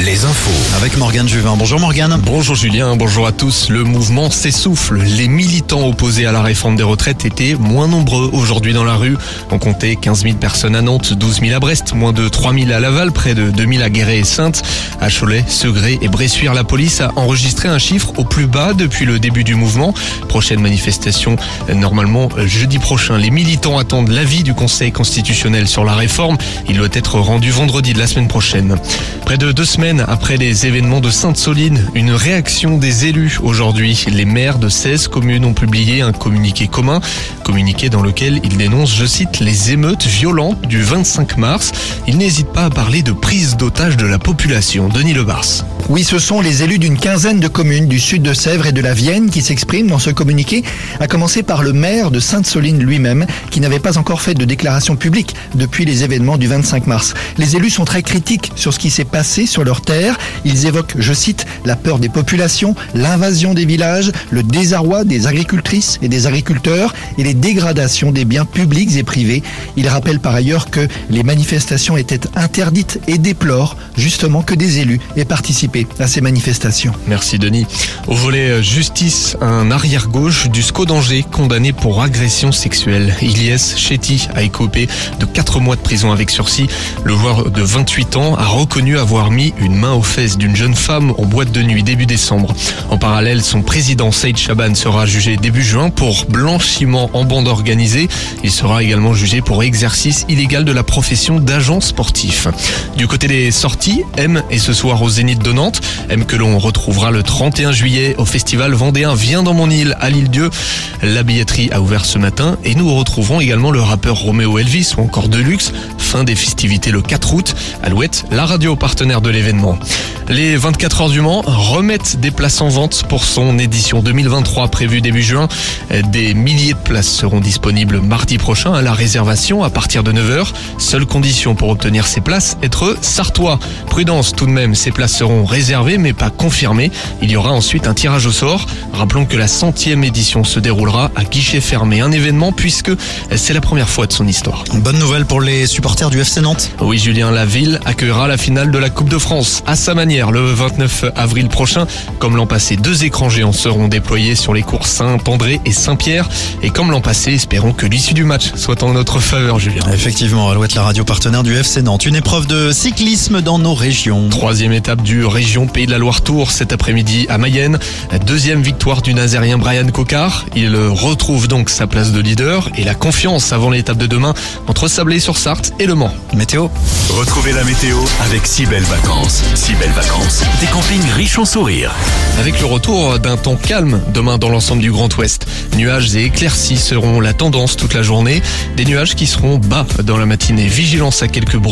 les infos. Avec Morgane Juvin. Bonjour Morgane. Bonjour Julien, bonjour à tous. Le mouvement s'essouffle. Les militants opposés à la réforme des retraites étaient moins nombreux aujourd'hui dans la rue. On comptait 15 000 personnes à Nantes, 12 000 à Brest, moins de 3 000 à Laval, près de 2 000 à Guéret et Sainte. À Cholet, Segré et Bressuire, la police a enregistré un chiffre au plus bas depuis le début du mouvement. Prochaine manifestation normalement jeudi prochain. Les militants attendent l'avis du Conseil constitutionnel sur la réforme. Il doit être rendu vendredi de la semaine prochaine. Près de deux semaines après les événements de Sainte-Soline, une réaction des élus aujourd'hui. Les maires de 16 communes ont publié un communiqué commun, communiqué dans lequel ils dénoncent, je cite, les émeutes violentes du 25 mars. Ils n'hésitent pas à parler de prise d'otage de la population. Denis Lebars. Oui, ce sont les élus d'une quinzaine de communes du sud de Sèvres et de la Vienne qui s'expriment dans ce communiqué, à commencer par le maire de Sainte-Soline lui-même, qui n'avait pas encore fait de déclaration publique depuis les événements du 25 mars. Les élus sont très critiques sur ce qui s'est passé sur leur terre. Ils évoquent, je cite, la peur des populations, l'invasion des villages, le désarroi des agricultrices et des agriculteurs et les dégradations des biens publics et privés. Ils rappellent par ailleurs que les manifestations étaient interdites et déplorent justement que des élus aient participé à ces manifestations. Merci Denis. Au volet justice, un arrière-gauche du SCO d'Angers condamné pour agression sexuelle. Ilyes Chetty a écopé de 4 mois de prison avec sursis. Le joueur de 28 ans a reconnu avoir mis une main aux fesses d'une jeune femme en boîte de nuit début décembre. En parallèle, son président Saïd Chaban sera jugé début juin pour blanchiment en bande organisée. Il sera également jugé pour exercice illégal de la profession d'agent sportif. Du côté des sorties, M est ce soir au Zénith de. M que l'on retrouvera le 31 juillet au festival Vendéen Viens dans mon île à l'île Dieu. La billetterie a ouvert ce matin et nous retrouverons également le rappeur Roméo Elvis ou encore Deluxe. Fin des festivités le 4 août. Alouette, la radio partenaire de l'événement. Les 24 heures du Mans remettent des places en vente pour son édition 2023 prévue début juin. Des milliers de places seront disponibles mardi prochain à la réservation à partir de 9h. Seule condition pour obtenir ces places, être sartois. Prudence tout de même, ces places seront réservées mais pas confirmées. Il y aura ensuite un tirage au sort. Rappelons que la centième édition se déroulera à guichet fermé. Un événement puisque c'est la première fois de son histoire. Bonne nouvelle pour les supporters du FC Nantes. Oui Julien, la ville accueillera la finale de la Coupe de France à sa manière le 29 avril prochain. Comme l'an passé, deux écrans géants seront déployés sur les cours Saint-André et Saint-Pierre. Et comme l'an passé, espérons que l'issue du match soit en notre faveur, Julien. Effectivement, Alouette, la radio partenaire du FC Nantes. Une épreuve de cyclisme dans nos régions. Troisième étape du région Pays de la Loire Tour cet après-midi à Mayenne. Deuxième victoire du Nazérien Brian Cocard. Il retrouve donc sa place de leader et la confiance avant l'étape de demain entre Sablé-sur-Sarthe et Le Mans. Météo. Retrouvez la météo avec si belles vacances. Si belles vacances. Des campings riches en sourires. Avec le retour d'un temps calme demain dans l'ensemble du Grand Ouest. Nuages et éclaircies seront la tendance toute la journée. Des nuages qui seront bas dans la matinée. Vigilance à quelques bruits.